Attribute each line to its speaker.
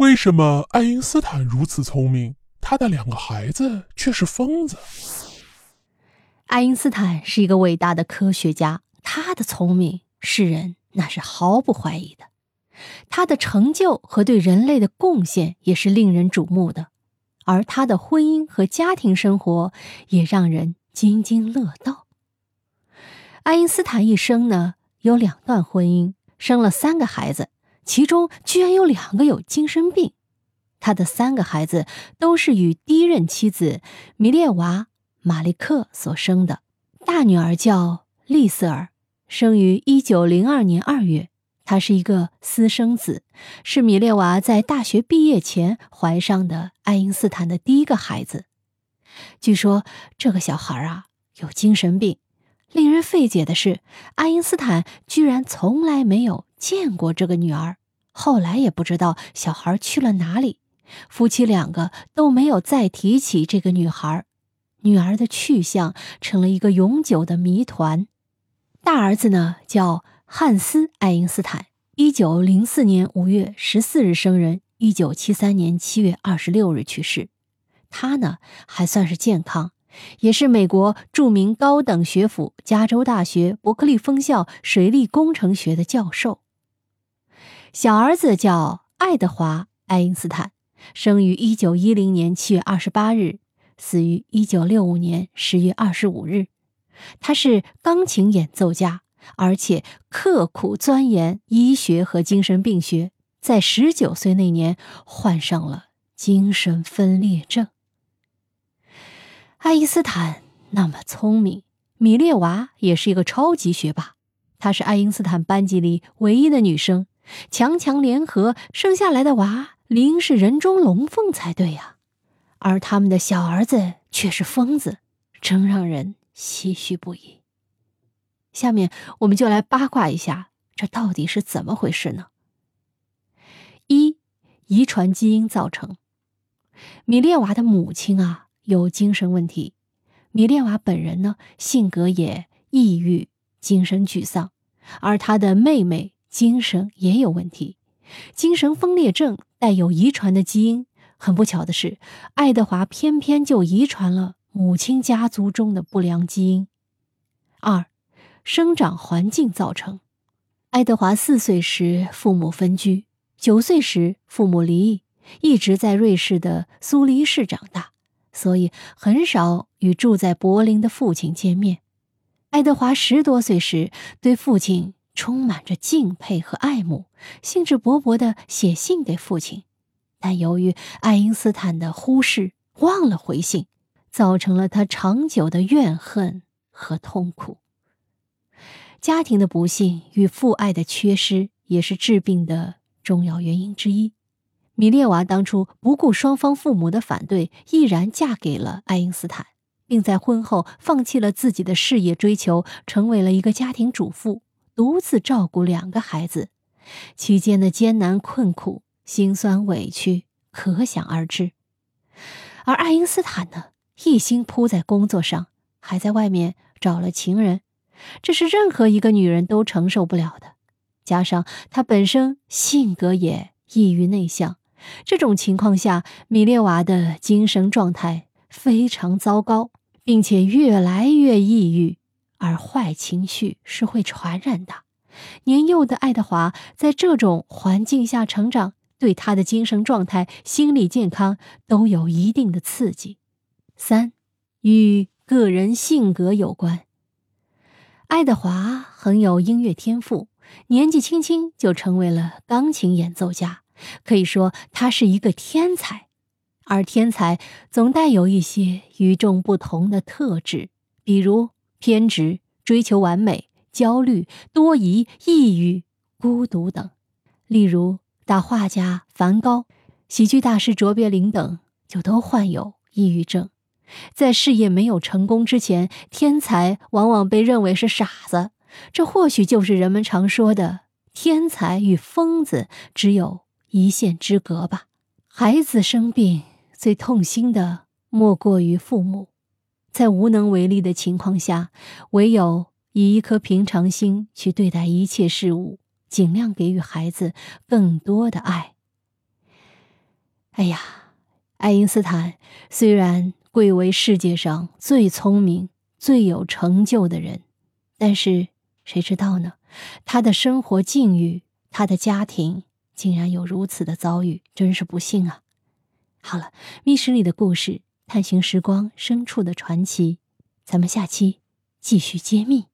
Speaker 1: 为什么爱因斯坦如此聪明，他的两个孩子却是疯子？
Speaker 2: 爱因斯坦是一个伟大的科学家，他的聪明，世人那是毫不怀疑的。他的成就和对人类的贡献也是令人瞩目的，而他的婚姻和家庭生活也让人津津乐道。爱因斯坦一生呢有两段婚姻，生了三个孩子，其中居然有两个有精神病。他的三个孩子都是与第一任妻子米列娃·马利克所生的。大女儿叫丽瑟尔，生于一九零二年二月。她是一个私生子，是米列娃在大学毕业前怀上的爱因斯坦的第一个孩子。据说这个小孩啊有精神病。令人费解的是，爱因斯坦居然从来没有见过这个女儿，后来也不知道小孩去了哪里。夫妻两个都没有再提起这个女孩，女儿的去向成了一个永久的谜团。大儿子呢叫。汉斯·爱因斯坦，一九零四年五月十四日生人，一九七三年七月二十六日去世。他呢还算是健康，也是美国著名高等学府加州大学伯克利分校水利工程学的教授。小儿子叫爱德华·爱因斯坦，生于一九一零年七月二十八日，死于一九六五年十月二十五日。他是钢琴演奏家。而且刻苦钻研医学和精神病学，在十九岁那年患上了精神分裂症。爱因斯坦那么聪明，米列娃也是一个超级学霸，她是爱因斯坦班级里唯一的女生，强强联合生下来的娃理应是人中龙凤才对呀，而他们的小儿子却是疯子，真让人唏嘘不已。下面我们就来八卦一下，这到底是怎么回事呢？一，遗传基因造成。米列娃的母亲啊有精神问题，米列娃本人呢性格也抑郁、精神沮丧，而她的妹妹精神也有问题，精神分裂症带有遗传的基因。很不巧的是，爱德华偏偏就遗传了母亲家族中的不良基因。二。生长环境造成，爱德华四岁时父母分居，九岁时父母离异，一直在瑞士的苏黎世长大，所以很少与住在柏林的父亲见面。爱德华十多岁时，对父亲充满着敬佩和爱慕，兴致勃勃地写信给父亲，但由于爱因斯坦的忽视，忘了回信，造成了他长久的怨恨和痛苦。家庭的不幸与父爱的缺失也是治病的重要原因之一。米列娃当初不顾双方父母的反对，毅然嫁给了爱因斯坦，并在婚后放弃了自己的事业追求，成为了一个家庭主妇，独自照顾两个孩子。期间的艰难困苦、辛酸委屈可想而知。而爱因斯坦呢，一心扑在工作上，还在外面找了情人。这是任何一个女人都承受不了的，加上她本身性格也抑郁内向，这种情况下，米列娃的精神状态非常糟糕，并且越来越抑郁。而坏情绪是会传染的，年幼的爱德华在这种环境下成长，对他的精神状态、心理健康都有一定的刺激。三，与个人性格有关。爱德华很有音乐天赋，年纪轻轻就成为了钢琴演奏家，可以说他是一个天才。而天才总带有一些与众不同的特质，比如偏执、追求完美、焦虑、多疑、抑郁、孤独等。例如，大画家梵高、喜剧大师卓别林等，就都患有抑郁症。在事业没有成功之前，天才往往被认为是傻子，这或许就是人们常说的“天才与疯子只有一线之隔”吧。孩子生病，最痛心的莫过于父母，在无能为力的情况下，唯有以一颗平常心去对待一切事物，尽量给予孩子更多的爱。哎呀，爱因斯坦虽然贵为世界上最聪明、最有成就的人，但是谁知道呢？他的生活境遇，他的家庭竟然有如此的遭遇，真是不幸啊！好了，密室里的故事，探寻时光深处的传奇，咱们下期继续揭秘。